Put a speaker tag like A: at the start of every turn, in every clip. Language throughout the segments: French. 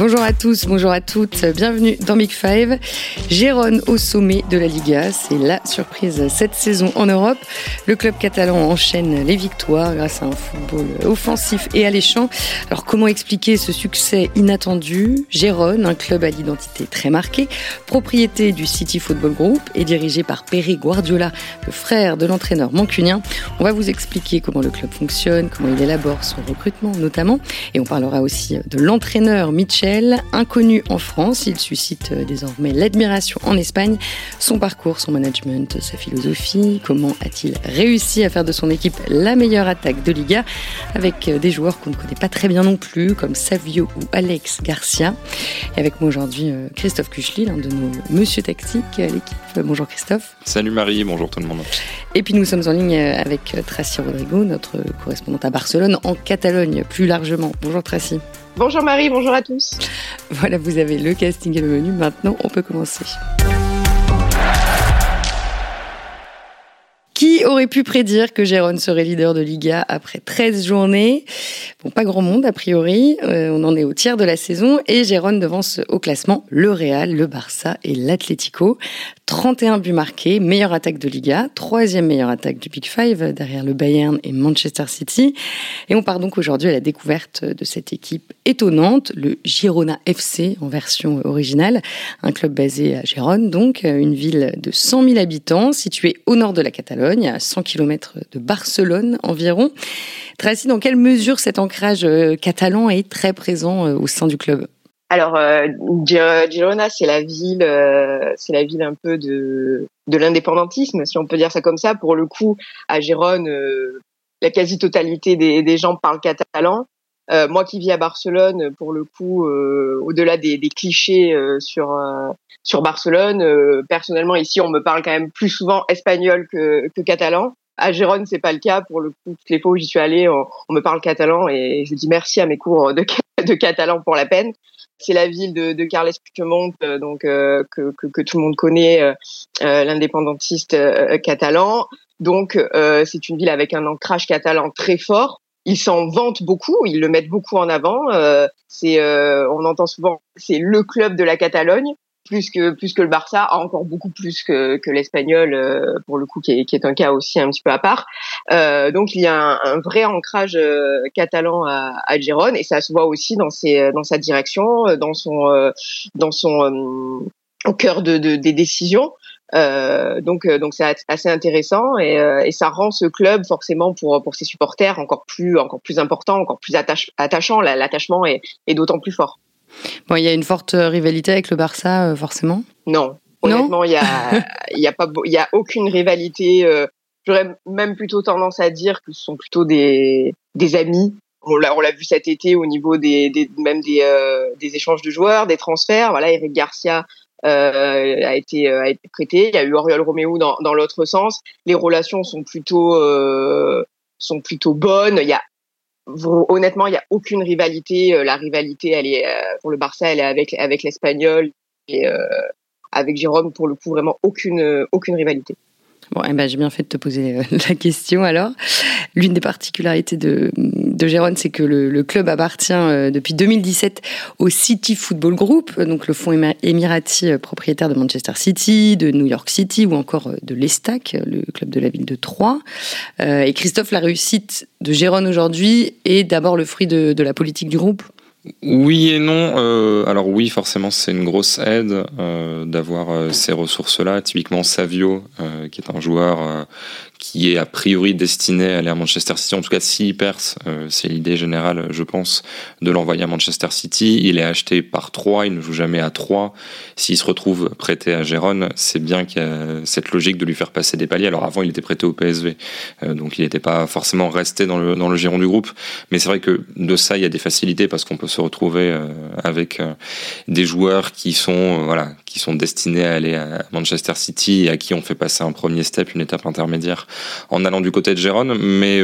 A: Bonjour à tous, bonjour à toutes, bienvenue dans Big Five. Gérone au sommet de la Liga, c'est la surprise cette saison en Europe. Le club catalan enchaîne les victoires grâce à un football offensif et alléchant. Alors comment expliquer ce succès inattendu? Gérone, un club à l'identité très marquée, propriété du City Football Group et dirigé par Perry Guardiola, le frère de l'entraîneur mancunien. On va vous expliquer comment le club fonctionne, comment il élabore son recrutement notamment, et on parlera aussi de l'entraîneur Mitchell inconnu en France, il suscite euh, désormais l'admiration en Espagne. Son parcours, son management, sa philosophie, comment a-t-il réussi à faire de son équipe la meilleure attaque de Liga avec euh, des joueurs qu'on ne connaît pas très bien non plus, comme Savio ou Alex Garcia. Et avec moi aujourd'hui, euh, Christophe Kuchli, l'un de nos monsieur tactiques à l'équipe. Bonjour Christophe.
B: Salut Marie, bonjour tout le monde.
A: Et puis nous sommes en ligne avec Tracy Rodrigo, notre correspondante à Barcelone, en Catalogne plus largement. Bonjour Tracy.
C: Bonjour Marie, bonjour à tous.
A: Voilà, vous avez le casting et le menu. Maintenant, on peut commencer. Aurait pu prédire que Gérone serait leader de Liga après 13 journées Bon, pas grand monde a priori. Euh, on en est au tiers de la saison et Gérone devance au classement le Real, le Barça et l'Atlético. 31 buts marqués, meilleure attaque de Liga, troisième meilleure attaque du Big Five derrière le Bayern et Manchester City. Et on part donc aujourd'hui à la découverte de cette équipe étonnante, le Girona FC en version originale, un club basé à Gérone, donc une ville de 100 000 habitants située au nord de la Catalogne, à 100 km de Barcelone environ. Tracy, dans quelle mesure cet ancrage euh, catalan est très présent euh, au sein du club?
C: Alors, euh, Girona, c'est la ville, c'est la ville un peu de, l'indépendantisme, si on peut dire ça comme ça. Pour le coup, à Gérone, la quasi-totalité des, gens parlent catalan. Moi qui vis à Barcelone, pour le coup, au-delà des, clichés sur sur Barcelone, personnellement ici, on me parle quand même plus souvent espagnol que, que catalan. À Gérone, c'est pas le cas. Pour le coup, toutes les fois où j'y suis allée, on, on, me parle catalan et je dis merci à mes cours de, de catalan pour la peine. C'est la ville de, de Carles Puigdemont, euh, donc euh, que, que, que, tout le monde connaît, euh, l'indépendantiste catalan. Donc c'est une ville avec un ancrage catalan très fort. Ils s'en vantent beaucoup, ils le mettent beaucoup en avant. c'est, on entend souvent, c'est le club de la Catalogne plus que plus que le Barça, encore beaucoup plus que, que l'Espagnol euh, pour le coup, qui est, qui est, un cas aussi un petit peu à part. Euh, donc il y a un, un vrai ancrage euh, catalan à, à Gérone et ça se voit aussi dans ses dans sa direction, dans son dans son au cœur de, de, des décisions. Euh, donc donc c'est assez intéressant et, et, ça rend ce club forcément pour pour ses supporters encore plus encore plus important, encore plus attachant. L'attachement est, est d'autant plus fort.
A: Bon, il y a une forte rivalité avec le Barça, euh, forcément
C: Non. Honnêtement, il y a, y a pas, il y a aucune rivalité. Euh, J'aurais même plutôt tendance à dire que ce sont plutôt des, des amis. On l'a, on l'a vu cet été au niveau des, des même des, euh, des échanges de joueurs, des transferts. Voilà, Eric Garcia euh, a été a été prêté. Il y a eu Oriol Roméo dans, dans l'autre sens. Les relations sont plutôt euh, sont plutôt bonnes. Il y a honnêtement, il n'y a aucune rivalité. Euh, la rivalité, elle est euh, pour le Barça, elle est avec avec l'Espagnol et euh, avec Jérôme pour le coup vraiment aucune aucune rivalité.
A: Bon, eh ben, j'ai bien fait de te poser la question alors. L'une des particularités de, de Gérone, c'est que le, club appartient depuis 2017 au City Football Group, donc le fonds émirati propriétaire de Manchester City, de New York City ou encore de l'Estac, le club de la ville de Troyes. et Christophe, la réussite de Gérone aujourd'hui est d'abord le fruit de, la politique du groupe?
B: Oui et non. Euh, alors oui, forcément, c'est une grosse aide euh, d'avoir euh, ces ressources-là. Typiquement, Savio, euh, qui est un joueur euh, qui est a priori destiné à aller à Manchester City. En tout cas, s'il perce, euh, c'est l'idée générale, je pense, de l'envoyer à Manchester City. Il est acheté par 3, il ne joue jamais à 3. S'il se retrouve prêté à Gérone, c'est bien qu'il y a cette logique de lui faire passer des paliers. Alors avant, il était prêté au PSV, donc il n'était pas forcément resté dans le, dans le giron du groupe. Mais c'est vrai que de ça, il y a des facilités parce qu'on peut se retrouver euh, avec euh, des joueurs qui sont euh, voilà qui sont destinés à aller à Manchester City et à qui on fait passer un premier step, une étape intermédiaire en allant du côté de Gérone. Mais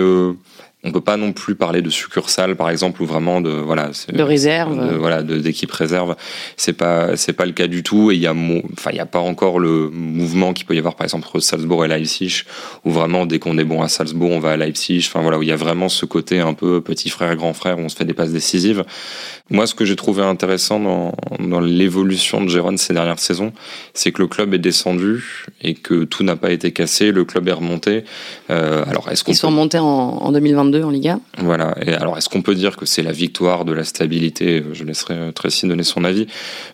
B: on peut pas non plus parler de succursale par exemple ou vraiment de voilà
A: de réserve
B: de, voilà d'équipe réserve. C'est pas c'est pas le cas du tout. Et il y a enfin il y a pas encore le mouvement qu'il peut y avoir par exemple entre Salzbourg et Leipzig où vraiment dès qu'on est bon à Salzbourg on va à Leipzig. Enfin voilà où il y a vraiment ce côté un peu petit frère grand frère où on se fait des passes décisives. Moi ce que j'ai trouvé intéressant dans dans l'évolution de Gérone ces dernières saisons c'est que le club est descendu et que tout n'a pas été cassé. Le club est remonté.
A: Euh, alors est-ce qu'on ils sont remontés en, en 2022 en Liga.
B: Voilà. Et alors, est-ce qu'on peut dire que c'est la victoire de la stabilité? Je laisserai Tracy donner son avis.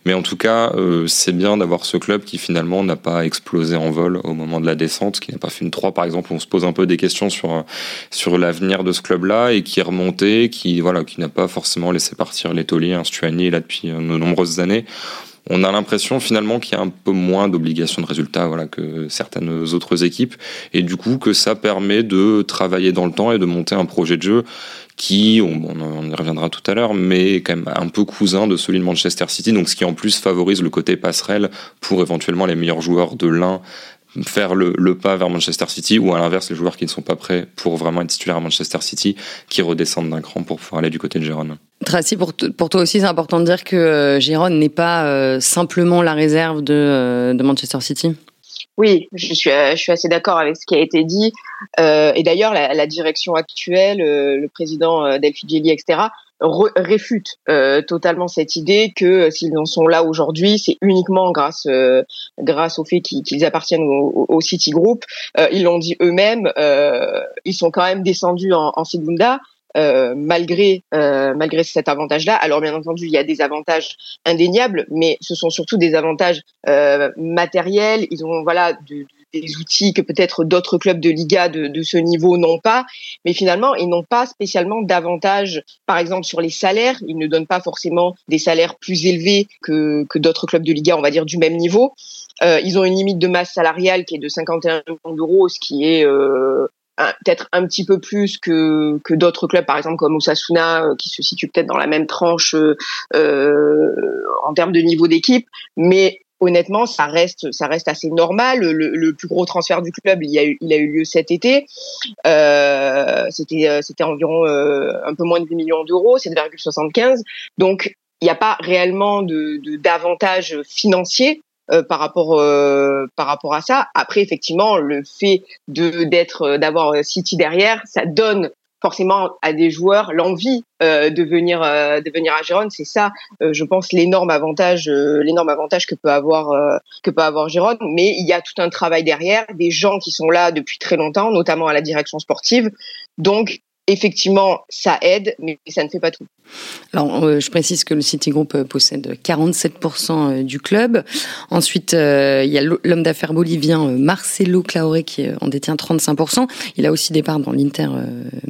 B: Mais en tout cas, euh, c'est bien d'avoir ce club qui finalement n'a pas explosé en vol au moment de la descente, qui n'a pas fait une 3 par exemple. On se pose un peu des questions sur sur l'avenir de ce club-là et qui est remonté, qui voilà, qui n'a pas forcément laissé partir les tauliers, un Stuani là depuis de nombreuses années on a l'impression finalement qu'il y a un peu moins d'obligations de résultats voilà, que certaines autres équipes, et du coup que ça permet de travailler dans le temps et de monter un projet de jeu qui, on, on y reviendra tout à l'heure, mais quand même un peu cousin de celui de Manchester City, donc ce qui en plus favorise le côté passerelle pour éventuellement les meilleurs joueurs de l'un faire le, le, pas vers Manchester City ou à l'inverse les joueurs qui ne sont pas prêts pour vraiment être titulaires à Manchester City qui redescendent d'un cran pour pouvoir aller du côté de Gérone.
A: Tracy, pour, pour toi aussi, c'est important de dire que euh, Gérone n'est pas euh, simplement la réserve de, euh, de Manchester City.
C: Oui, je suis, je suis assez d'accord avec ce qui a été dit. Euh, et d'ailleurs, la, la, direction actuelle, le président Delphi Gelli, etc., réfute euh, totalement cette idée que s'ils en sont là aujourd'hui, c'est uniquement grâce grâce au fait qu'ils appartiennent au, au, City Group. ils l'ont dit eux-mêmes. ils sont quand même descendus en, en Segunda. Euh, malgré euh, malgré cet avantage-là. Alors bien entendu, il y a des avantages indéniables, mais ce sont surtout des avantages euh, matériels. Ils ont voilà des outils que peut-être d'autres clubs de Liga de, de ce niveau n'ont pas, mais finalement ils n'ont pas spécialement d'avantages. Par exemple sur les salaires, ils ne donnent pas forcément des salaires plus élevés que, que d'autres clubs de Liga, on va dire du même niveau. Euh, ils ont une limite de masse salariale qui est de 51 millions d'euros, ce qui est euh, peut-être un petit peu plus que, que d'autres clubs, par exemple comme Osasuna, euh, qui se situe peut-être dans la même tranche euh, euh, en termes de niveau d'équipe, mais honnêtement, ça reste, ça reste assez normal. Le, plus gros transfert du club, il a eu, il lieu cet été. Euh, c'était, c'était environ un peu moins de 8 millions d'euros, 7,75. Donc, il n'y a pas réellement de, de financiers euh, par rapport euh, par rapport à ça. Après, effectivement, le fait d'être euh, d'avoir City derrière, ça donne forcément à des joueurs l'envie de venir de venir à Gérone. C'est ça, je pense, l'énorme avantage l'énorme avantage que peut avoir que peut avoir Gérone. Mais il y a tout un travail derrière, des gens qui sont là depuis très longtemps, notamment à la direction sportive. Donc effectivement, ça aide, mais ça ne fait pas tout.
A: Alors, euh, je précise que le Citigroup euh, possède 47% euh, du club. Ensuite, il y a l'homme d'affaires bolivien Marcelo Claure qui en détient 35%. Il a aussi des parts dans l'Inter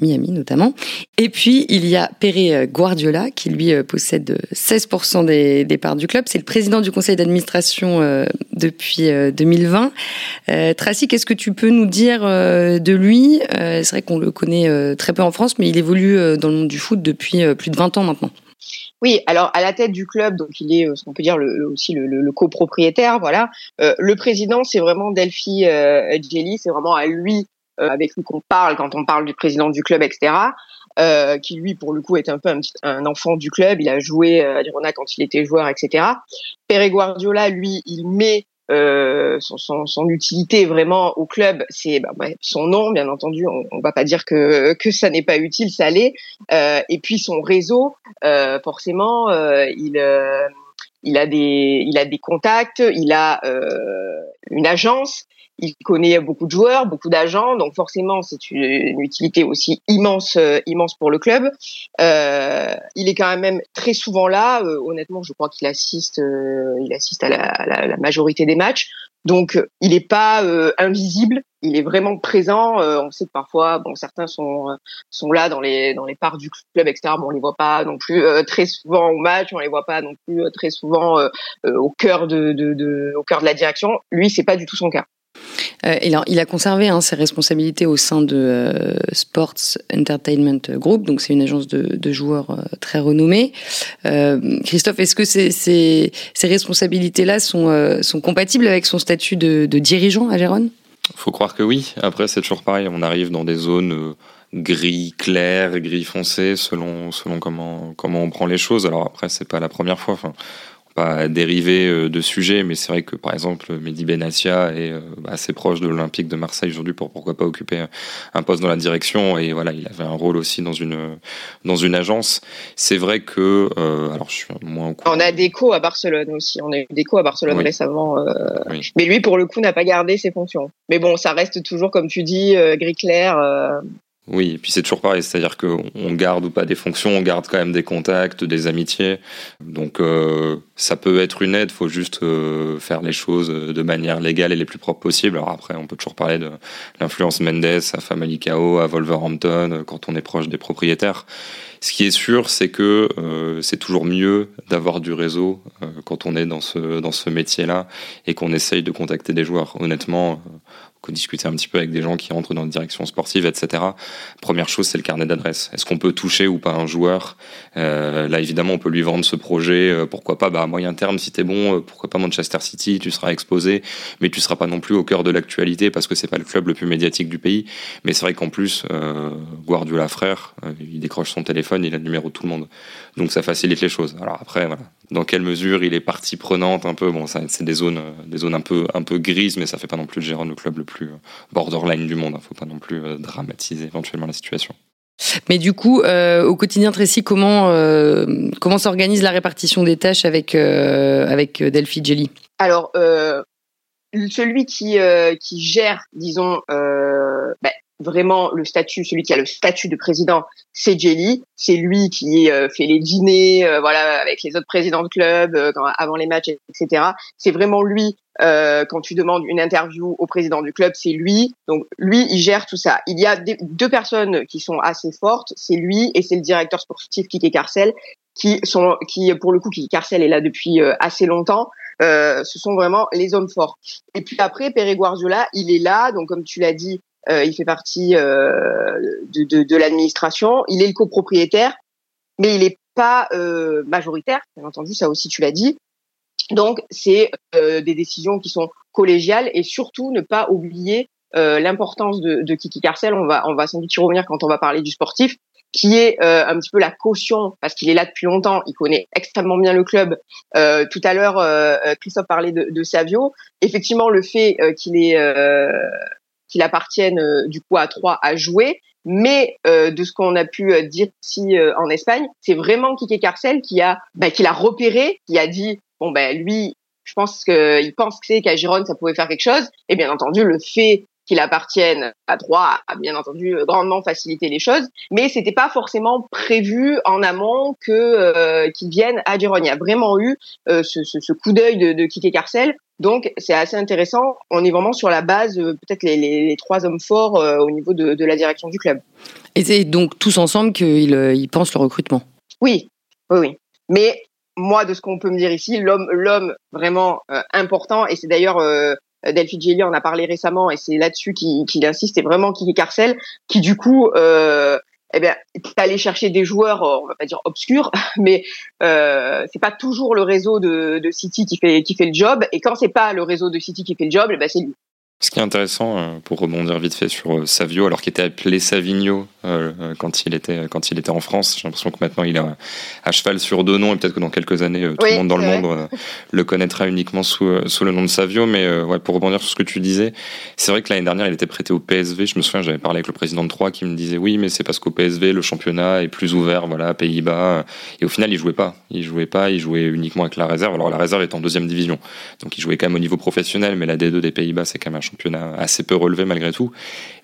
A: Miami notamment. Et puis, il y a Pere Guardiola qui lui possède 16% des, des, parts du club. C'est le président du conseil d'administration depuis 2020. Tracy, qu'est-ce que tu peux nous dire de lui? C'est vrai qu'on le connaît très peu en France, mais il évolue dans le monde du foot depuis plus de 20 ans maintenant.
C: Oui, alors à la tête du club, donc il est, euh, qu'on peut dire, aussi le, copropriétaire, voilà. Euh, le président, c'est vraiment Delphi euh, c'est vraiment à lui, euh, avec lui qu'on parle quand on parle du président du club, etc. Qui lui, pour le coup, est un peu un, un enfant du club. Il a joué à Girona quand il était joueur, etc. Pere Guardiola, lui, il met euh, son, utilité vraiment au club, c'est bah, son nom, bien entendu. On, on va pas dire que que ça n'est pas utile, ça l'est. Euh, et puis son réseau, euh, forcément, il il a des il a des contacts, il a une agence il connaît beaucoup de joueurs, beaucoup d'agents, donc forcément c'est une, utilité aussi immense, euh, immense pour le club. Euh, il est quand même très souvent là. Euh, honnêtement, je crois qu'il assiste, il assiste à la, majorité des matchs. Donc, il n'est pas invisible. Il est vraiment présent. on sait que parfois, bon, certains sont sont là dans les dans les parts du club, etc. Bon, on les voit pas non plus très souvent au match. On les voit pas non plus très souvent au cœur de, de, de, au cœur de la direction. Lui, c'est pas du tout son cas.
A: Euh, il a conservé hein, ses responsabilités au sein de euh, Sports Entertainment Group, donc c'est une agence de, joueurs euh, très renommée. Christophe, est-ce que ces, responsabilités-là sont, compatibles avec son statut de, dirigeant à Gérone?
B: Faut croire que oui. Après, c'est toujours pareil. On arrive dans des zones gris clair, gris foncé, selon, selon comment, comment on prend les choses. Alors après, c'est pas la première fois. Pas dériver euh, de sujet, mais c'est vrai que par exemple Mehdi Benassia est euh, assez proche de l'Olympique de Marseille aujourd'hui pour pourquoi pas occuper un poste dans la direction et voilà il avait un rôle aussi dans une dans une agence. C'est vrai que euh, alors je suis moins
C: On a Déco à Barcelone aussi, on a eu Déco à Barcelone récemment, mais lui pour le coup n'a pas gardé ses fonctions. Mais bon ça reste toujours comme tu dis gris clair.
B: Oui, et puis c'est toujours pareil, c'est-à-dire qu'on garde ou pas des fonctions, on garde quand même des contacts, des amitiés. Donc euh, ça peut être une aide, faut juste euh, faire les choses de manière légale et les plus propres possible. Alors après, on peut toujours parler de l'influence Mendes à Famalicão, à Wolverhampton, euh, quand on est proche des propriétaires. Ce qui est sûr, c'est que c'est toujours mieux d'avoir du réseau quand on est dans ce, dans ce métier-là et qu'on essaye de contacter des joueurs. Honnêtement, discuter un petit peu avec des gens qui rentrent dans la direction sportive, etc. Première chose, c'est le carnet d'adresse. Est-ce qu'on peut toucher ou pas un joueur? Euh, Là, évidemment, on peut lui vendre ce projet. Euh, pourquoi pas bah, À moyen terme, si t'es bon, euh, pourquoi pas Manchester City Tu seras exposé, mais tu seras pas non plus au cœur de l'actualité parce que c'est pas le club le plus médiatique du pays. Mais c'est vrai qu'en plus, euh, Guardiola frère, euh, il décroche son téléphone, il a le numéro de tout le monde. Donc ça facilite les choses. Alors après, voilà, dans quelle mesure il est partie prenante un peu. Bon, c'est des zones, des zones un peu, un peu grises, mais ça fait pas non plus le gérant du club le plus euh, borderline du monde. Il hein. faut pas non plus euh, dramatiser éventuellement la situation.
A: Mais du coup, euh, au quotidien Tracy, comment comment s'organise la répartition des tâches avec avec Delphi Jelly?
C: Alors, celui qui qui gère, disons, bah, vraiment le statut, celui qui a le statut de président, c'est Jelly. C'est lui qui euh, fait les dîners, euh, voilà, avec les autres présidents de club, euh, avant les matchs, etc. C'est vraiment lui. quand tu demandes une interview au président du club, c'est lui. Donc lui, il gère tout ça. Il y a deux personnes qui sont assez fortes. C'est lui et c'est le directeur sportif Kike Carcel, qui sont, qui pour le coup, Kike Carcel est là depuis assez longtemps. ce sont vraiment les hommes forts. Et puis après, Pere Guardiola, il est là, donc comme tu l'as dit, euh, il fait partie euh, de, de, de l'administration, il est le copropriétaire, mais il n'est pas euh, majoritaire, bien entendu, ça aussi tu l'as dit. Donc c'est des décisions qui sont collégiales et surtout ne pas oublier l'importance de, de, Kiki Carcel. On va on va sans doute y revenir quand on va parler du sportif, qui est un petit peu la caution parce qu'il est là depuis longtemps, il connaît extrêmement bien le club. tout à l'heure, Christophe parlait de, Savio. Effectivement, le fait qu'il est qu'il appartienne euh, du coup à trois à jouer. Mais euh, de ce qu'on a pu euh, dire ici en Espagne, c'est vraiment Kike Carcel qui a, bah, qui l'a repéré, qui a dit bon ben lui, je pense qu'il pense que c'est qu'à Gironde ça pouvait faire quelque chose. Et bien entendu, le fait qu'il appartienne à trois a bien entendu grandement facilité les choses, mais c'était pas forcément prévu en amont que euh, qu'ils viennent à Gironde. Il y a vraiment eu ce, ce, ce, coup d'œil de, de Kike Carcel donc c'est assez intéressant. On est vraiment sur la base, euh, peut-être les, trois hommes forts euh, au niveau de, la direction du club.
A: Et c'est donc tous ensemble qu'ils euh, ils pensent le recrutement?
C: Oui, oui, oui. Mais moi, de ce qu'on peut me dire ici, l'homme, l'homme vraiment important, et c'est d'ailleurs euh, Delphi Gelli en a parlé récemment, et c'est là-dessus qu'il insiste, c'est vraiment Kiki Carcel, qui du coup eh bien, aller chercher des joueurs, euh, on va pas dire obscurs, mais euh, c'est pas toujours le réseau de, City qui fait qui fait le job. Et quand c'est pas le réseau de City qui fait le job, eh ben c'est lui.
B: Ce qui est intéressant, euh, pour rebondir vite fait sur euh, Savio, alors qu'il était appelé Savigno euh, quand il était quand il était en France, j'ai l'impression que maintenant il est à cheval sur deux noms et peut-être que dans quelques années tout le monde dans le monde le connaîtra uniquement sous sous le nom de Savio. Mais ouais, pour rebondir sur ce que tu disais, c'est vrai que l'année dernière il était prêté au PSV. Je me souviens, j'avais parlé avec le président de Troyes qui me disait oui, mais c'est parce qu'au PSV le championnat est plus ouvert, voilà, Pays-Bas. Et au final il jouait pas, il jouait pas, il jouait uniquement avec la réserve. Alors la réserve est en deuxième division, donc il jouait quand même au niveau professionnel, mais la D2 des Pays-Bas c'est quand même un championnat assez peu relevé malgré tout.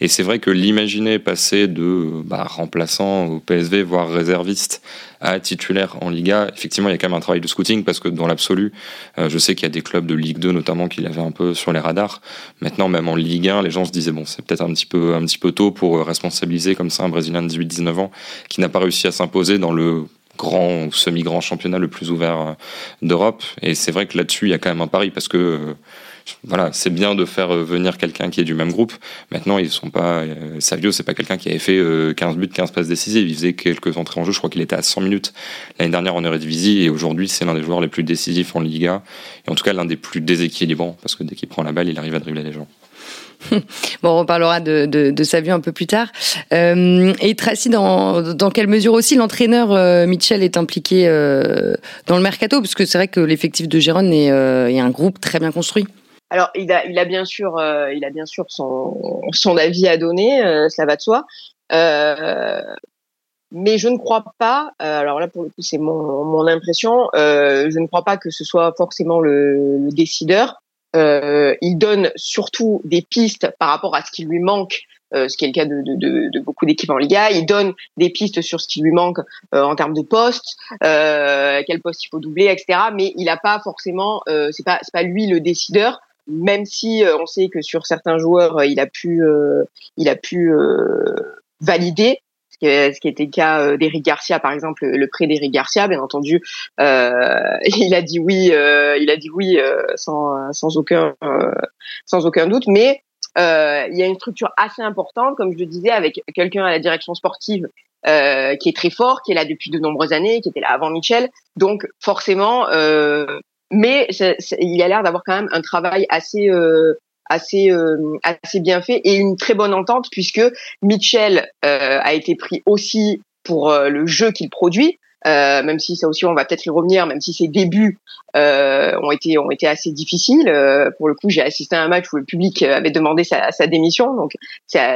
B: Et c'est vrai que l'imaginer passer de bah, remplaçant au PSV, voire réserviste, à titulaire en Liga, effectivement, il y a quand même un travail de scouting parce que dans l'absolu, euh, je sais qu'il y a des clubs de Ligue 2 notamment qui l'avaient un peu sur les radars. Maintenant, même en Ligue 1, les gens se disaient bon, c'est peut-être un petit peu un petit peu tôt pour responsabiliser comme ça un Brésilien de 18-19 ans qui n'a pas réussi à s'imposer dans le grand ou semi-grand championnat le plus ouvert euh, d'Europe. Et c'est vrai que là-dessus, il y a quand même un pari parce que euh, voilà, c'est bien de faire euh, venir quelqu'un qui est du même groupe. Maintenant, ils sont pas. Euh, Savio, c'est pas quelqu'un qui avait fait 15 buts, 15 passes décisives. Il faisait quelques entrées en jeu. Je crois qu'il était à 100 minutes l'année dernière en Eredivisie et aujourd'hui, c'est l'un des joueurs les plus décisifs en Liga et en tout cas l'un des plus déséquilibrants parce que dès qu'il prend la balle, il arrive à dribbler les gens.
A: bon, on reparlera de, de, de, sa vue un peu plus tard. Euh, et Tracy, dans, quelle mesure aussi l'entraîneur euh, Mitchell est impliqué euh, dans le mercato? Parce que c'est vrai que l'effectif de Gérone est, euh, est, un groupe très bien construit.
C: Alors, il a, il a bien sûr, euh, il a bien sûr son, son avis à donner, ça va de soi. mais je ne crois pas. alors là, pour le coup, c'est mon, mon impression. je ne crois pas que ce soit forcément le, le décideur. Euh, il donne surtout des pistes par rapport à ce qui lui manque, euh, ce qui est le cas de, de, de, de beaucoup d'équipes en Liga. Il donne des pistes sur ce qui lui manque euh, en termes de postes, euh, quel poste il faut doubler, etc. Mais il n'a pas forcément, euh, c'est pas c'est pas lui le décideur, même si on sait que sur certains joueurs il a pu il a pu valider ce qui était le cas euh, d'Eric Garcia, par exemple, le prêt d'Eric Garcia, bien entendu, euh, il a dit oui, euh, il a dit oui euh, sans, sans aucun sans aucun doute, mais il y a une structure assez importante, comme je le disais, avec quelqu'un à la direction sportive euh, qui est très fort, qui est là depuis de nombreuses années, qui était là avant Michel. Donc forcément, mais il a l'air d'avoir quand même un travail assez euh, assez euh, assez bien fait et une très bonne entente puisque Mitchell euh, a été pris aussi pour le jeu qu'il produit. Euh, même si ça aussi on va peut-être y revenir, même si ses débuts euh, ont été ont été assez difficiles. Euh, pour le coup, j'ai assisté à un match où le public avait demandé sa, sa démission, donc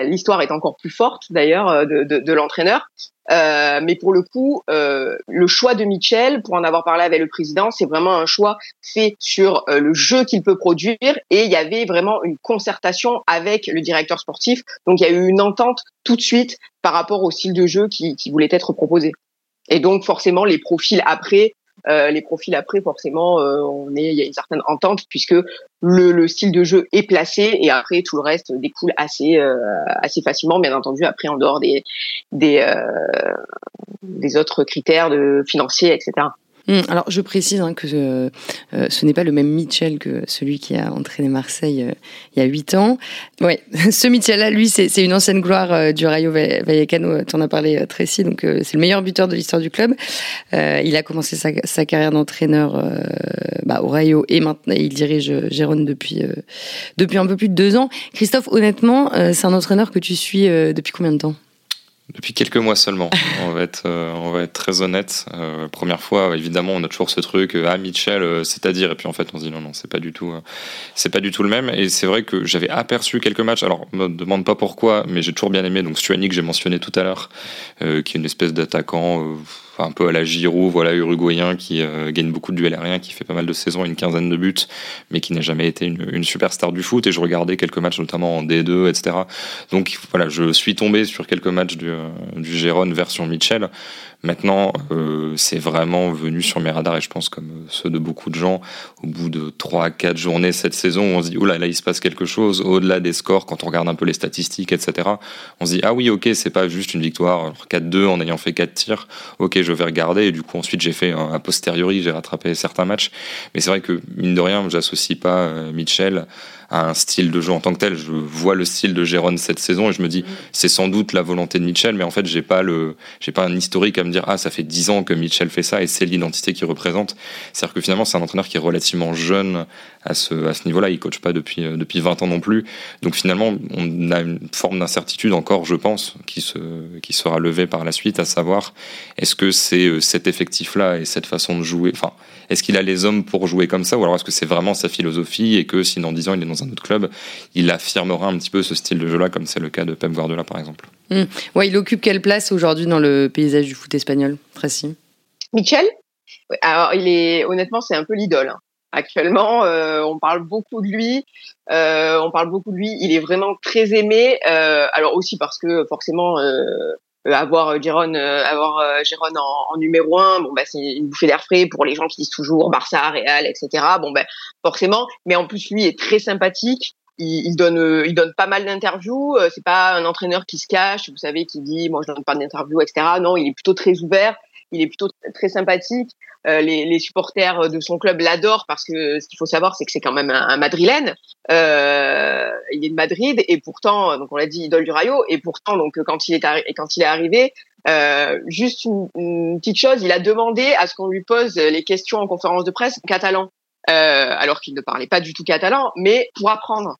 C: l'histoire est encore plus forte d'ailleurs de, de, de l'entraîneur. Euh, mais pour le coup, euh, le choix de Mitchell, pour en avoir parlé avec le président, c'est vraiment un choix fait sur euh, le jeu qu'il peut produire et il y avait vraiment une concertation avec le directeur sportif. Donc il y a eu une entente tout de suite par rapport au style de jeu qui, qui voulait être proposé. Et donc forcément les profils après euh, les profils après, forcément, euh, on est, il y a une certaine entente puisque le, le, style de jeu est placé et après tout le reste découle assez, euh, assez facilement, bien entendu. Après, en dehors des, des, euh, des autres critères de financiers, etc.
A: Hum, alors, je précise hein, que euh, ce n'est pas le même Mitchell que celui qui a entraîné Marseille euh, il y a huit ans. Ouais, ce Mitchell-là, lui, c'est une ancienne gloire euh, du Rayo Vallecano. Tu en as parlé, euh, Tracy. Donc, euh, c'est le meilleur buteur de l'histoire du club. il a commencé sa, sa carrière d'entraîneur bah, au Rayo et maintenant il dirige Gérone depuis depuis un peu plus de deux ans. Christophe, honnêtement, c'est un entraîneur que tu suis depuis combien de temps?
B: Depuis quelques mois seulement, on va être, euh, on va être très honnête. Euh, première fois, évidemment, on a toujours ce truc, euh, ah Mitchell, euh, c'est-à-dire, et puis en fait, on se dit non, non, c'est pas du tout, c'est pas du tout le même. Et c'est vrai que j'avais aperçu quelques matchs. Alors, me demande pas pourquoi, mais j'ai toujours bien aimé. Donc Stuani que j'ai mentionné tout à l'heure, qui est une espèce d'attaquant un peu à la Giroud, voilà, uruguayen qui euh, gagne beaucoup de duels aériens, qui fait pas mal de saisons, une quinzaine de buts, mais qui n'a jamais été une, une, superstar du foot. Et je regardais quelques matchs, notamment en D2, etc. Donc voilà, je suis tombé sur quelques matchs du, euh, du Gérone version Mitchell. Maintenant, euh, c'est vraiment venu sur mes radars et je pense comme ceux de beaucoup de gens, au bout de 3 4 journées cette saison, on se dit, oula, là, il se passe quelque chose, au-delà des scores, quand on regarde un peu les statistiques, etc. On se dit, ah oui, ok, c'est pas juste une victoire 4-2 en ayant fait 4 tirs, ok, je vais regarder, et du coup, ensuite, j'ai fait, a posteriori, j'ai rattrapé certains matchs. Mais c'est vrai que, mine de rien, j'associe pas euh, Mitchell à un style de jeu en tant que tel. Je vois le style de Jérôme cette saison et je me dis, c'est sans doute la volonté de Mitchell, mais en fait, j'ai pas le, j'ai pas un historique à me dire, ah, ça fait 10 ans que Mitchell fait ça et c'est l'identité qu'il représente. C'est-à-dire que finalement, c'est un entraîneur qui est relativement jeune à ce, à ce niveau-là. Il coach pas depuis, euh, depuis 20 ans non plus. Donc finalement, on a une forme d'incertitude encore, je pense, qui se, qui sera levée par la suite, à savoir, est-ce que c'est euh, cet effectif-là et cette façon de jouer, enfin, est-ce qu'il a les hommes pour jouer comme ça ou alors est-ce que c'est vraiment sa philosophie et que si dans 10 ans il est dans un autre club, il affirmera un petit peu ce style de jeu-là comme c'est le cas de Pep Guardiola par exemple
A: mmh. Ouais, il occupe quelle place aujourd'hui dans le paysage du foot espagnol, Tracy?
C: Michel? Alors, il est honnêtement, c'est un peu l'idole. Hein. Actuellement, euh, on parle beaucoup de lui. Euh, on parle beaucoup de lui. Il est vraiment très aimé. Euh, alors aussi parce que forcément, euh, avoir Giron, avoir Giron en, en, numéro un, bon bah c'est une bouffée d'air frais pour les gens qui disent toujours Barça, Real, etc. Bon ben bah, forcément. Mais en plus, lui est très sympathique. Il, il, donne, il donne pas mal d'interviews. C'est pas un entraîneur qui se cache, vous savez, qui dit moi je donne pas d'interviews, etc. Non, il est plutôt très ouvert il est plutôt très sympathique. Euh, les, les, supporters de son club l'adorent parce que ce qu'il faut savoir, c'est que c'est quand même un, un madrilène. Euh, il est de Madrid et pourtant, donc on l'a dit, idole du Rayo. Et pourtant, donc quand il est quand il est arrivé, euh, juste une, une, petite chose, il a demandé à ce qu'on lui pose les questions en conférence de presse en catalan, euh, alors qu'il ne parlait pas du tout catalan, mais pour apprendre.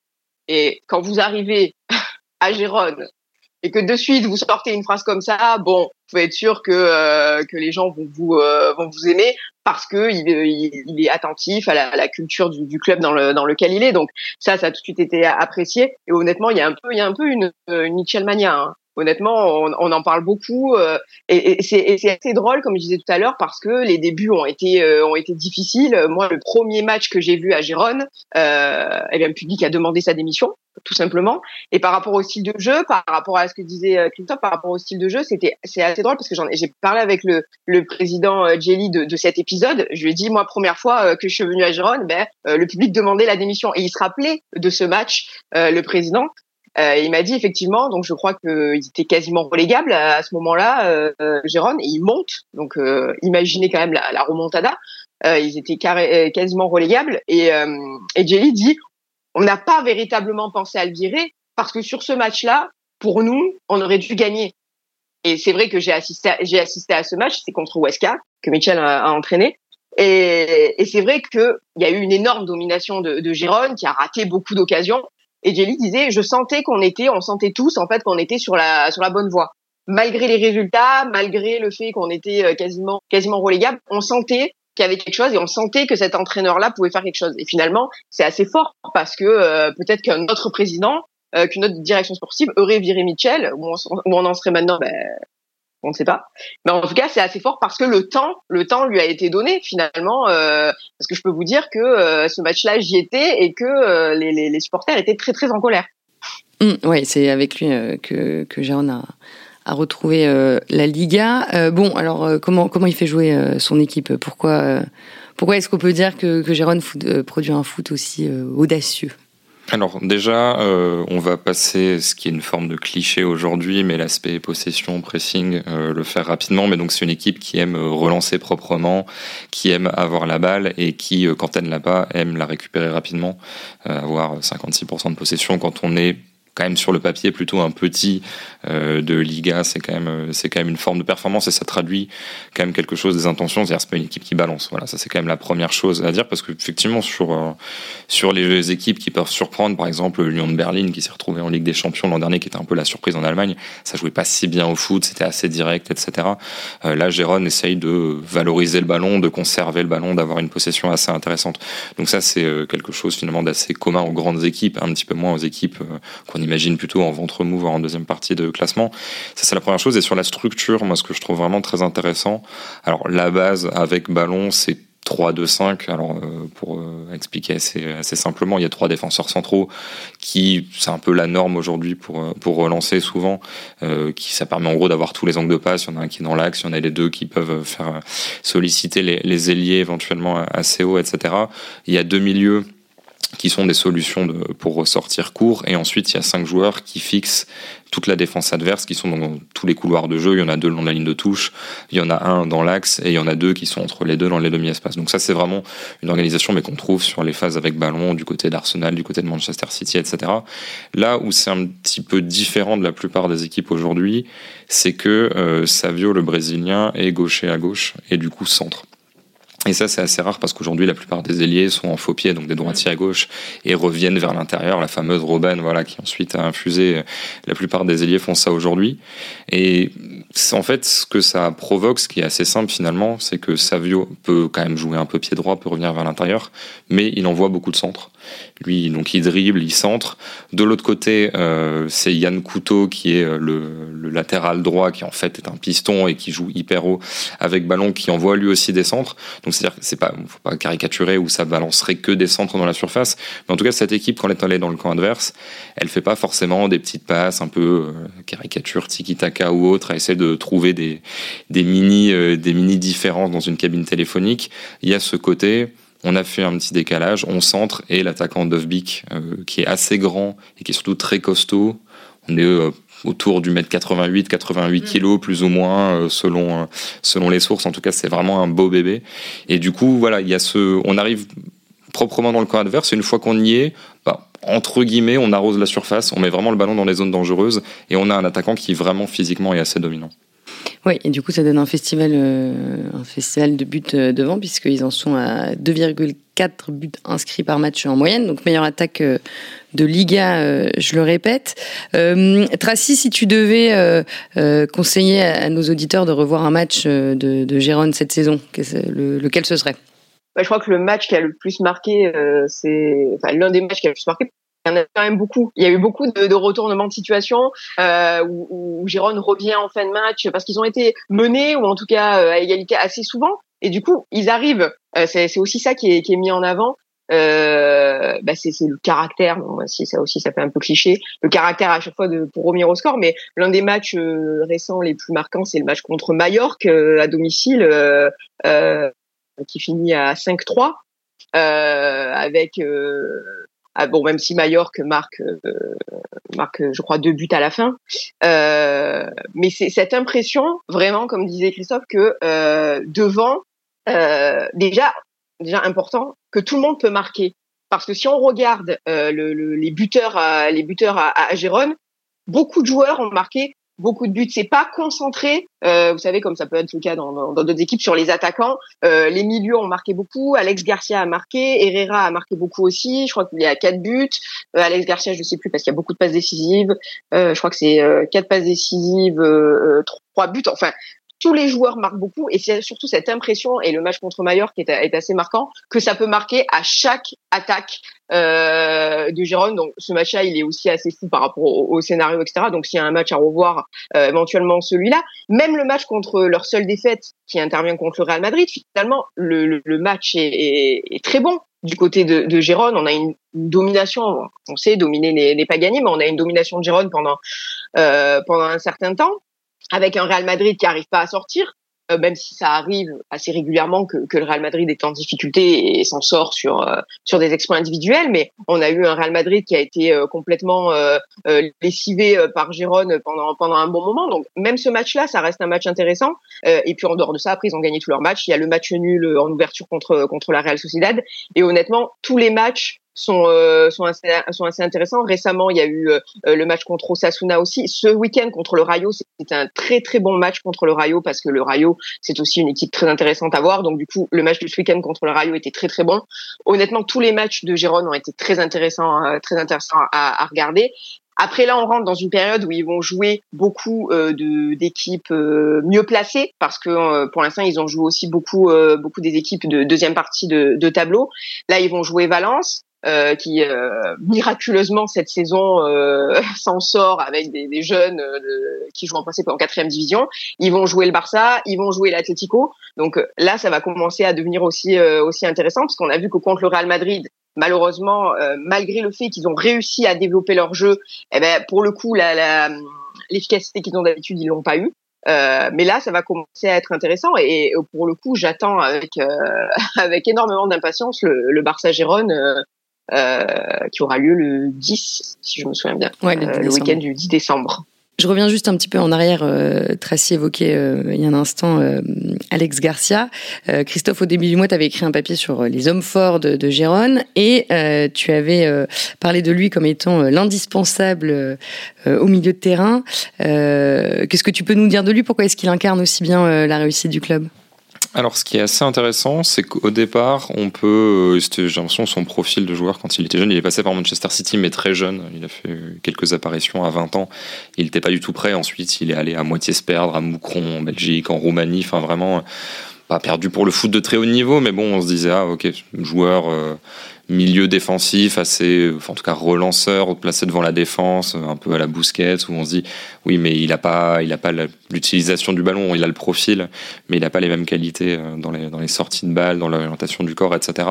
C: Et quand vous arrivez à Gérone et que de suite vous sortez une phrase comme ça, bon, vous pouvez être sûr que euh, que les gens vont vous euh, vont vous aimer parce que il, il, est attentif à la, culture du, club dans le dans lequel il est. Donc ça, ça a tout de suite été apprécié. Et honnêtement, il y a un peu il y a un peu une, une Michel Mania. Hein. Honnêtement, on, on, en parle beaucoup euh, et, et c'est assez drôle, comme je disais tout à l'heure, parce que les débuts ont été euh, ont été difficiles. Moi, le premier match que j'ai vu à Gérone, euh, eh bien, le public a demandé sa démission, tout simplement. Et par rapport au style de jeu, par rapport à ce que disait euh, Christophe, par rapport au style de jeu, c'était c'est assez drôle parce que j'en j'ai parlé avec le le président euh, Jelly de, de cet épisode. Je lui ai dit moi première fois que je suis venu à Gérone, ben le public demandait la démission et il se rappelait de ce match, le président. Euh, il m'a dit effectivement, donc je crois qu'ils étaient quasiment relégables à, ce moment-là, euh, Gérone, et ils montent. Donc euh, imaginez quand même la, la remontada. Euh, ils étaient carré, quasiment relégables. Et, et Jelly dit, on n'a pas véritablement pensé à le virer parce que sur ce match-là, pour nous, on aurait dû gagner. Et c'est vrai que j'ai assisté, j'ai assisté à ce match, c'est contre Weska que Mitchell a, a entraîné. Et, et c'est vrai qu'il y a eu une énorme domination de, de Gérone qui a raté beaucoup d'occasions. Et Jelly disait, je sentais qu'on était, on sentait tous en fait qu'on était sur la sur la bonne voie. Malgré les résultats, malgré le fait qu'on était euh, quasiment quasiment relégable, on sentait qu'il y avait quelque chose et on sentait que cet entraîneur-là pouvait faire quelque chose. Et finalement, c'est assez fort parce que euh, peut-être qu'un autre président, euh, qu'une autre direction sportive aurait viré Mitchell, où on, en serait maintenant, ben, on ne sait pas. Mais en tout cas, c'est assez fort parce que le temps, lui a été donné finalement. Euh, parce que je peux vous dire que euh, ce match-là, j'y étais et que euh, les, supporters étaient très très en colère.
A: Mmh, oui, c'est avec lui que Jérôme a, retrouvé la Liga. bon, alors comment comment il fait jouer son équipe? Pourquoi pourquoi est-ce qu'on peut dire que que Jérôme produit un foot aussi audacieux?
B: Alors déjà, euh, on va passer ce qui est une forme de cliché aujourd'hui, mais l'aspect possession, pressing, euh, le faire rapidement. Mais donc c'est une équipe qui aime euh, relancer proprement, qui aime avoir la balle et qui, euh, quand elle ne l'a pas, aime la récupérer rapidement, euh, avoir 56% de possession quand on est quand même sur le papier plutôt un petit euh, de Liga, c'est quand même euh, c'est quand même une forme de performance et ça traduit quand même quelque chose des intentions. C'est-à-dire c'est pas une équipe qui balance. Voilà, ça c'est quand même la première chose à dire parce que effectivement sur euh, sur les équipes qui peuvent surprendre, par exemple Lyon de Berlin qui s'est retrouvé en Ligue des Champions l'an dernier, qui était un peu la surprise en Allemagne, ça jouait pas si bien au foot, c'était assez direct, etc. Là, Gérone essaye de valoriser le ballon, de conserver le ballon, d'avoir une possession assez intéressante. Donc ça c'est quelque chose finalement d'assez commun aux grandes équipes, un petit peu moins aux équipes qu'on imagine plutôt en ventre mou, voire en deuxième partie de classement. Ça, c'est la première chose. Et sur la structure, moi, ce que je trouve vraiment très intéressant, alors la base avec ballon, c'est 3-2-5. Alors, euh, pour euh, expliquer assez, simplement, il y a trois défenseurs centraux qui, c'est un peu la norme aujourd'hui pour, euh, pour relancer souvent, qui ça permet en gros d'avoir tous les angles de passe. Il y en a un qui est dans l'axe, il y en a les deux qui peuvent faire solliciter les, les ailiers éventuellement assez haut, etc. Il y a deux milieux qui sont des solutions de, pour ressortir court. Et ensuite, il y a cinq joueurs qui fixent toute la défense adverse, qui sont dans tous les couloirs de jeu. Il y en a deux de la ligne de touche, il y en a un dans l'axe, et il y en a deux qui sont entre les deux dans les demi-espaces. Donc ça, c'est vraiment une organisation, mais qu'on trouve sur les phases avec ballon, du côté d'Arsenal, du côté de Manchester City, etc. Là où c'est un petit peu différent de la plupart des équipes aujourd'hui, c'est que euh, Savio, le Brésilien, est gaucher à gauche, et du coup centre. Et ça, c'est assez rare parce qu'aujourd'hui, la plupart des ailiers sont en faux pied, donc des droitiers à gauche, et reviennent vers l'intérieur, la fameuse Robben, voilà, qui ensuite a infusé. La plupart des ailiers font ça aujourd'hui. Et en fait, ce que ça provoque, ce qui est assez simple finalement, c'est que Savio peut quand même jouer un peu pied droit, peut revenir vers l'intérieur, mais il envoie beaucoup de centres. Lui, donc il dribble, il centre. De l'autre côté, euh, c'est Yann Couteau qui est le, le, latéral droit, qui en fait est un piston et qui joue hyper haut avec ballon, qui envoie lui aussi des centres. Donc c'est-à-dire c'est pas, faut pas caricaturer où ça balancerait que des centres dans la surface. Mais en tout cas, cette équipe, quand elle est allée dans le camp adverse, elle fait pas forcément des petites passes un peu euh, caricature, tiki-taka ou autre, à essayer de trouver des, des mini, euh, des mini différences dans une cabine téléphonique. Il y a ce côté, on a fait un petit décalage, on centre et l'attaquant Dovbik, euh, qui est assez grand et qui est surtout très costaud. On est euh, autour du mètre 88, 88 mm. kilos plus ou moins euh, selon euh, selon les sources. En tout cas, c'est vraiment un beau bébé. Et du coup, voilà, il y a ce, on arrive proprement dans le camp adverse. Et une fois qu'on y est, bah, entre guillemets, on arrose la surface, on met vraiment le ballon dans les zones dangereuses et on a un attaquant qui vraiment physiquement est assez dominant.
A: Oui, et du coup, ça donne un festival, un festival de buts devant, puisqu'ils en sont à 2,4 buts inscrits par match en moyenne, donc meilleure attaque de Liga, je le répète. Tracy, si tu devais conseiller à nos auditeurs de revoir un match de, de Gérone cette saison, lequel ce serait?
C: Bah, je crois que le match qui a le plus marqué, euh, c'est enfin, l'un des matchs qui a le plus marqué. Il y en a quand même beaucoup. Il y a eu beaucoup de, de retournements de situation euh, où, où Giron revient en fin de match parce qu'ils ont été menés ou en tout cas euh, à égalité assez souvent. Et du coup, ils arrivent. Euh, c'est aussi ça qui est, qui est mis en avant. Euh, bah c'est le caractère, bon, si ça aussi ça fait un peu cliché, le caractère à chaque fois de pour revenir au score. Mais l'un des matchs récents les plus marquants, c'est le match contre Majorque à domicile. Euh, qui finit à 5-3 euh, avec euh, ah bon même si Mallorca marque marque je crois deux buts à la fin. Mais c'est cette impression vraiment comme disait Christophe que devant déjà déjà important que tout le monde peut marquer. Parce que si on regarde le, le, les buteurs à, les buteurs à Gérone beaucoup de joueurs ont marqué beaucoup de buts. C'est pas concentré, euh, vous savez, comme ça peut être le cas dans d'autres équipes, sur les attaquants. Euh, les milieux ont marqué beaucoup. Alex Garcia a marqué. Herrera a marqué beaucoup aussi. Je crois qu'il y a quatre buts. Euh, Alex Garcia, je sais plus parce qu'il y a beaucoup de passes décisives. Euh, je crois que c'est euh, quatre passes décisives, euh, trois buts. Enfin, tous les joueurs marquent beaucoup et c'est surtout cette impression et le match contre Mallorca est, est, assez marquant que ça peut marquer à chaque attaque euh, de Gérone. Donc ce match-là, il est aussi assez fou par rapport au, scénario, etc. Donc s'il y a un match à revoir, euh, éventuellement celui-là. Même le match contre leur seule défaite qui intervient contre le Real Madrid, finalement, le, le, match est, est, est, très bon. Du côté de, de Gérone, on a une, domination, on sait dominer n'est pas gagné, mais on a une domination de Gérone pendant euh, pendant un certain temps avec un Real Madrid qui arrive pas à sortir, euh, même si ça arrive assez régulièrement que, que, le Real Madrid est en difficulté et s'en sort sur euh, sur des exploits individuels, mais on a eu un Real Madrid qui a été euh, complètement lessivé par Gérone pendant pendant un bon moment. Donc même ce match-là, ça reste un match intéressant. et puis en dehors de ça, après ils ont gagné tous leurs matchs. Il y a le match nul en ouverture contre contre la Real Sociedad. Et honnêtement, tous les matchs sont euh, sont assez sont assez intéressants. Récemment, il y a eu euh, le match contre Osasuna aussi. Ce week-end contre le Rayo, c'était un très très bon match contre le Rayo parce que le Rayo c'est aussi une équipe très intéressante à voir. Donc du coup, le match de ce week-end contre le Rayo était très très bon. Honnêtement, tous les matchs de Gérone ont été très intéressants euh, très intéressants à, à, regarder. Après là, on rentre dans une période où ils vont jouer beaucoup euh, d'équipes euh, mieux placées parce que euh, pour l'instant ils ont joué aussi beaucoup beaucoup des équipes de deuxième partie de, de tableau. Là, ils vont jouer Valence. Euh, qui euh, miraculeusement cette saison euh, s'en sort avec des, des jeunes qui jouent en principe en quatrième division. Ils vont jouer le Barça, ils vont jouer l'Atlético. Donc là, ça va commencer à devenir aussi aussi intéressant parce qu'on a vu que contre le Real Madrid, malheureusement, malgré le fait qu'ils ont réussi à développer leur jeu, eh ben pour le coup, la, l'efficacité qu'ils ont d'habitude, ils l'ont pas eu. Euh, mais là, ça va commencer à être intéressant et, pour le coup, j'attends avec euh, avec énormément d'impatience le, le Barça Gérone euh, qui aura lieu le 10, si je me souviens bien,
A: ouais, le,
C: euh, le week-end du 10 décembre.
A: Je reviens juste un petit peu en arrière. Euh, Tracy évoquait euh, il y a un instant euh, Alex Garcia. Euh, Christophe, au début du mois, tu avais écrit un papier sur les hommes forts de, de Gérone et tu avais parlé de lui comme étant l'indispensable au milieu de terrain. Qu'est-ce que tu peux nous dire de lui? Pourquoi est-ce qu'il incarne aussi bien la réussite du club?
B: Alors, ce qui est assez intéressant, c'est qu'au départ, on peut. Euh, j'ai l'impression son profil de joueur quand il était jeune, il est passé par Manchester City, mais très jeune. Il a fait quelques apparitions à 20 ans. Il n'était pas du tout prêt. Ensuite, il est allé à moitié se perdre à Moucron, en Belgique, en Roumanie. Enfin, vraiment, pas perdu pour le foot de très haut niveau, mais bon, on se disait, ah, ok, joueur. Euh, milieu défensif assez, en tout cas relanceur, placé devant la défense, un peu à la bousquette, où on se dit, oui, mais il n'a pas, il a pas l'utilisation du ballon, il a le profil, mais il n'a pas les mêmes qualités euh, dans les, dans les sorties de balles, dans l'orientation du corps, etc.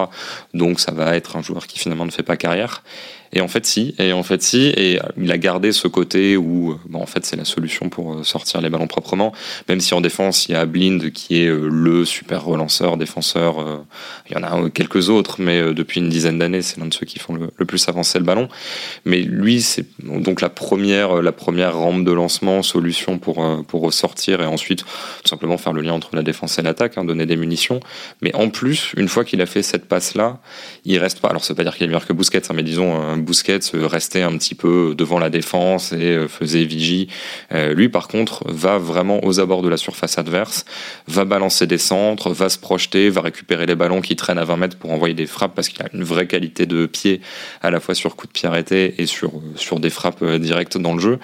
B: Donc ça va être un joueur qui finalement ne fait pas carrière. Et en fait, si. Et en fait, si. Et il a gardé ce côté où, bon, en fait, c'est la solution pour euh, sortir les ballons proprement. Même si en défense, il y a Blind qui est euh, le super relanceur, défenseur. Il y en a quelques autres, mais depuis une dizaine dizaine d'années, c'est l'un de ceux qui font le, plus avancer le ballon. Mais lui, c'est donc la première, la première rampe de lancement, solution pour, pour ressortir et ensuite tout simplement faire le lien entre la défense et l'attaque, hein, donner des munitions. Mais en plus, une fois qu'il a fait cette passe-là, il reste pas. Alors, ça veut pas dire qu'il est meilleur que Busquets, hein, mais disons, Busquets restait un petit peu devant la défense et faisait vigie. lui, par contre, va vraiment aux abords de la surface adverse, va balancer des centres, va se projeter, va récupérer les ballons qui traînent à 20 mètres pour envoyer des frappes parce qu'il a une vraie qualité de pied à la fois sur coup de pied arrêté et sur, sur des frappes euh, directes dans le jeu.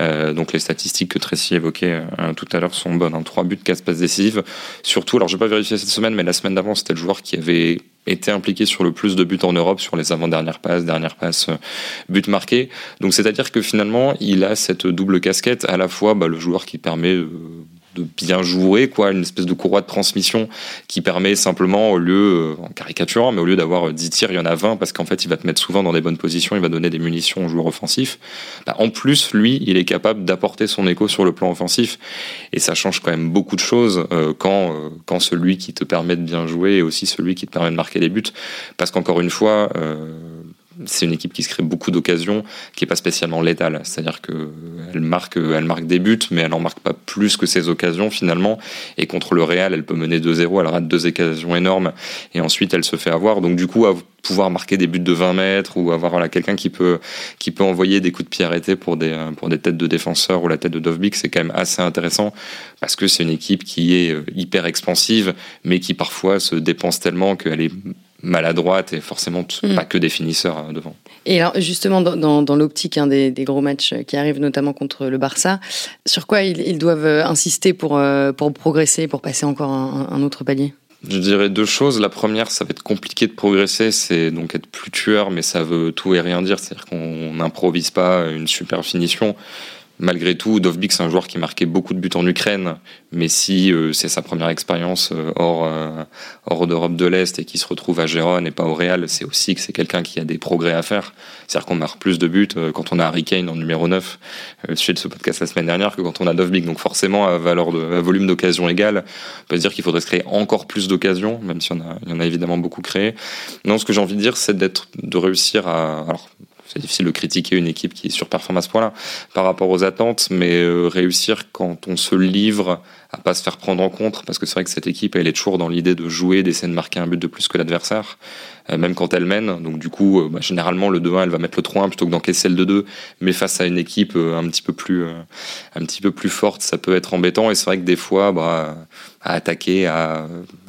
B: Euh, donc les statistiques que Tracy évoquait euh, tout à l'heure sont bonnes. Hein. 3 buts, 4 passes décisives. Surtout, alors je vais pas vérifier cette semaine, mais la semaine d'avant, c'était le joueur qui avait été impliqué sur le plus de buts en Europe sur les avant-dernières passes, dernières passes, buts marqués. Donc c'est-à-dire que finalement, il a cette double casquette, à la fois bah, le joueur qui permet de bien jouer, quoi, une espèce de courroie de transmission qui permet simplement, au lieu, euh, en caricaturant, mais au lieu d'avoir 10 tirs, il y en a 20 parce qu'en fait, il va te mettre souvent dans des bonnes positions, il va donner des munitions aux joueurs offensifs. Bah, en plus, lui, il est capable d'apporter son écho sur le plan offensif et ça change quand même beaucoup de choses euh, quand, euh, quand celui qui te permet de bien jouer est aussi celui qui te permet de marquer des buts. Parce qu'encore une fois, c'est une équipe qui se crée beaucoup d'occasions, qui est pas spécialement létale. C'est-à-dire que elle marque, elle marque des buts, mais elle en marque pas plus que ses occasions finalement. Et contre le Real, elle peut mener 2-0, elle rate deux occasions énormes, et ensuite elle se fait avoir. Donc du coup, à pouvoir marquer des buts de 20 mètres ou avoir quelqu'un qui peut qui peut envoyer des coups de pied arrêtés pour des pour des têtes de défenseurs ou la tête de Dovbik, c'est quand même assez intéressant parce que c'est une équipe qui est euh, hyper expansive, mais qui parfois se dépense tellement qu'elle est maladroite et forcément mm. pas que des finisseurs euh, devant.
A: Et alors justement dans, dans, l'optique hein, des, des, gros matchs qui arrivent notamment contre le Barça, sur quoi ils, doivent euh, insister pour, euh, pour progresser, pour passer encore un, autre palier?
B: Je dirais deux choses. La première, ça va être compliqué de progresser, c'est donc être plus tueur, mais ça veut tout et rien dire. C'est-à-dire qu'on n'improvise pas une super finition malgré tout, Dovbik, c'est un joueur qui marquait beaucoup de buts en Ukraine, mais si euh, c'est sa première expérience euh, hors, euh, hors d'Europe de l'Est et qui se retrouve à Gérone et pas au Real, c'est aussi que c'est quelqu'un qui a des progrès à faire. C'est-à-dire qu'on marque plus de buts quand on a Harry Kane en numéro 9, suite de ce podcast la semaine dernière, que quand on a Dovbik. Donc forcément, à, valeur de, volume d'occasion égal, on peut se dire qu'il faudrait se créer encore plus d'occasions, même si on a, il y en a évidemment beaucoup créé. Non, ce que j'ai envie de dire, c'est d'être, de réussir à... Alors, c'est difficile de critiquer une équipe qui surperforme à ce point-là par rapport aux attentes, mais euh, réussir quand on se livre à pas se faire prendre en compte, parce que c'est vrai que cette équipe, elle est toujours dans l'idée de jouer, d'essayer de marquer un but de plus que l'adversaire, même quand elle mène. Donc du coup, euh, bah, généralement, le 2-1, elle va mettre le 3-1 plutôt que d'encaisser le 2-2, mais face à une équipe un petit peu plus, un petit peu plus forte, ça peut être embêtant. Et c'est vrai que des fois, bah, à attaquer à,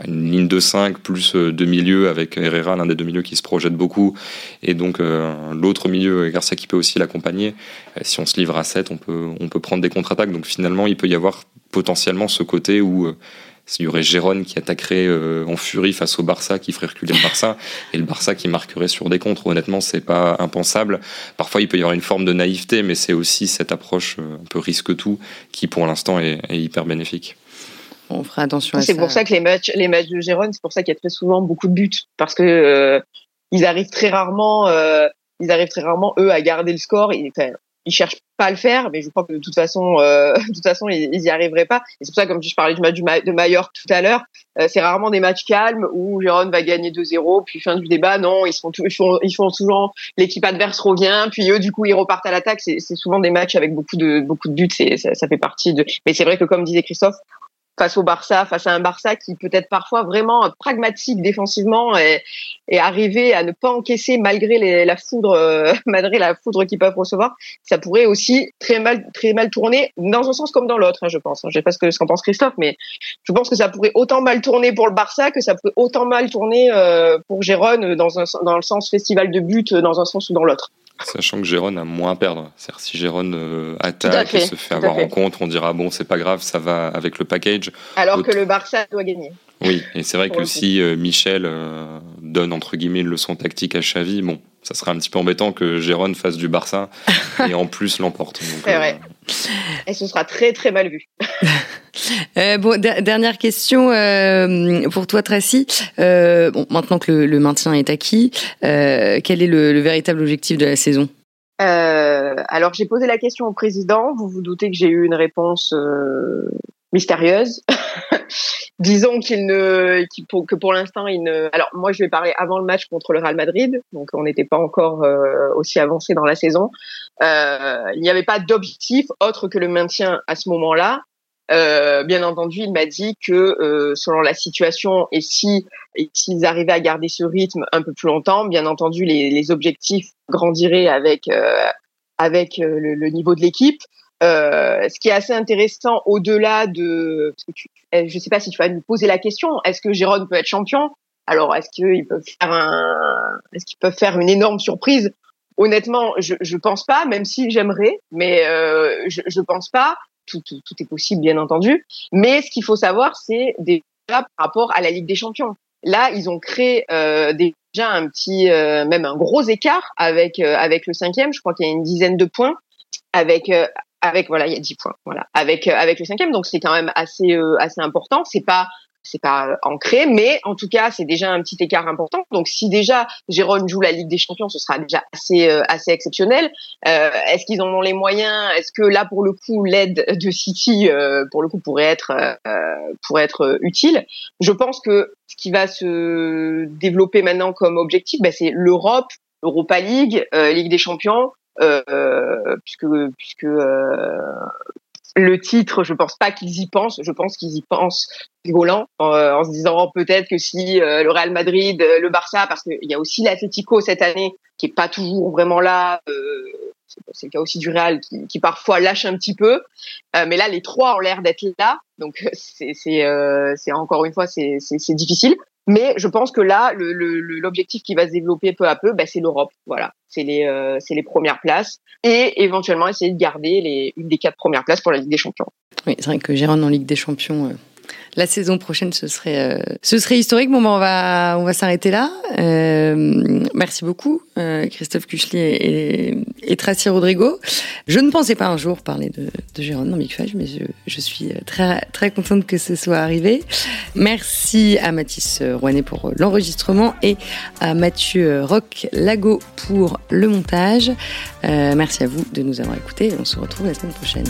B: une ligne de 5 plus deux milieux avec Herrera, l'un des deux milieux qui se projette beaucoup, et donc l'autre milieu, Garcia qui peut aussi l'accompagner. Si on se livre à 7, on peut, on peut prendre des contre-attaques. Donc finalement, il peut y avoir potentiellement ce côté où euh, il y aurait Gérone qui attaquerait euh, en furie face au Barça, qui ferait reculer le Barça, et le Barça qui marquerait sur des contres. Honnêtement, c'est pas impensable. Parfois, il peut y avoir une forme de naïveté, mais c'est aussi cette approche euh, un peu risque tout qui, pour l'instant, est, hyper bénéfique.
A: On fera attention à
C: ça. C'est pour ça que les matchs, les matchs de Gérone, c'est pour ça qu'il y a très souvent beaucoup de buts, parce que ils arrivent très rarement ils arrivent très rarement eux à garder le score. Ils, enfin, ils cherchent pas à le faire, mais je crois que de toute façon, euh, de toute façon, ils, y arriveraient pas. Et c'est pour ça, comme je parlais du match de Mallorca tout à l'heure, euh, c'est rarement des matchs calmes où Jérôme va gagner 2-0, puis fin du débat, non, ils font, ils font, ils souvent l'équipe adverse revient, puis eux, du coup, ils repartent à l'attaque. C'est souvent des matchs avec beaucoup de beaucoup de buts. Ça fait partie de. Mais c'est vrai que comme disait Christophe, face au Barça, face à un Barça qui peut être parfois vraiment pragmatique défensivement et, arriver à ne pas encaisser malgré la foudre, euh, malgré la foudre qu'ils peuvent recevoir, ça pourrait aussi très mal, très mal tourner dans un sens comme dans l'autre, hein, je pense. Je sais pas ce que ce qu'en pense Christophe, mais je pense que ça pourrait autant mal tourner pour le Barça que ça pourrait autant mal tourner euh, pour Gérone dans un dans le sens festival de but dans un sens ou dans l'autre.
B: Sachant que Jérôme a moins à perdre. C'est-à-dire si Jérôme euh, attaque et se fait avoir en contre, on dira bon c'est pas grave, ça va avec le package.
C: Alors que le Barça doit gagner.
B: Oui, et c'est vrai que si euh, Michel euh, donne entre guillemets une leçon tactique à Xavi, bon, ça serait un petit peu embêtant que Jérôme fasse du Barça et en plus l'emporte.
C: C'est vrai. Et ce sera très très mal vu.
A: Euh, bon, dernière question euh, pour toi, Tracy. Euh, bon, maintenant que le, maintien est acquis, quel est le, véritable objectif de la saison?
C: Alors, j'ai posé la question au président. Vous vous doutez que j'ai eu une réponse mystérieuse. Disons qu'il ne, que pour l'instant, il ne. Alors moi, je vais parler avant le match contre le Real Madrid, donc on n'était pas encore euh, aussi avancé dans la saison. Euh, il n'y avait pas d'objectif autre que le maintien à ce moment-là. Euh, bien entendu, il m'a dit que euh, selon la situation et si s'ils arrivaient à garder ce rythme un peu plus longtemps, bien entendu, les, les objectifs grandiraient avec euh, avec le, le, niveau de l'équipe. Euh, ce qui est assez intéressant au-delà de, eh, je ne sais pas si tu vas nous poser la question, est-ce que Jérôme peut être champion? Alors, est-ce qu'ils peuvent faire un, est-ce qu'ils peuvent faire une énorme surprise? Honnêtement, je, je pense pas, même si j'aimerais, mais euh, je, je pense pas. Tout, tout, tout, est possible, bien entendu. Mais ce qu'il faut savoir, c'est déjà par rapport à la Ligue des Champions. Là, ils ont créé euh, déjà un petit, euh, même un gros écart avec euh, avec le cinquième. Je crois qu'il y a une dizaine de points avec euh, avec voilà, il y a 10 points, voilà, avec euh, avec le cinquième, donc c'est quand même assez euh, assez important. C'est pas c'est pas ancré, mais en tout cas, c'est déjà un petit écart important. Donc, si déjà Jérôme joue la Ligue des Champions, ce sera déjà assez euh, assez exceptionnel. Euh, Est-ce qu'ils en ont les moyens? Est-ce que là, pour le coup, l'aide de City, euh, pour le coup, pourrait être pourrait être utile? Je pense que ce qui va se développer maintenant comme objectif, ben, c'est l'Europe, Europa League, Ligue des Champions. Euh, puisque puisque euh, le titre, je pense pas qu'ils y pensent. Je pense qu'ils y pensent rigolant en se disant oh, peut-être que si euh, le Real Madrid, le Barça, parce qu'il y a aussi l'Atlético cette année qui est pas toujours vraiment là. c'est le cas aussi du Real qui, parfois lâche un petit peu, mais là les trois ont l'air d'être là, donc c'est encore une fois c'est difficile. Mais je pense que là, l'objectif qui va se développer peu à peu, bah, c'est l'Europe. Voilà, c'est les, euh, premières places et éventuellement essayer de garder une des quatre premières places pour la Ligue des Champions.
A: Oui, c'est vrai que Gérard en Ligue des Champions, euh, la saison prochaine, ce serait, euh, ce serait historique. Bon, ben, on va, on va s'arrêter là. Euh, merci beaucoup, euh, Christophe Kuchli et, et, Tracy Rodrigo. Je ne pensais pas un jour parler de, de Jérôme dans Big mais je, je, suis très, très contente que ce soit arrivé. Merci à Mathis Rouanet pour l'enregistrement et à Mathieu Roch Lago pour le montage. merci à vous de nous avoir écoutés. On se retrouve la semaine prochaine.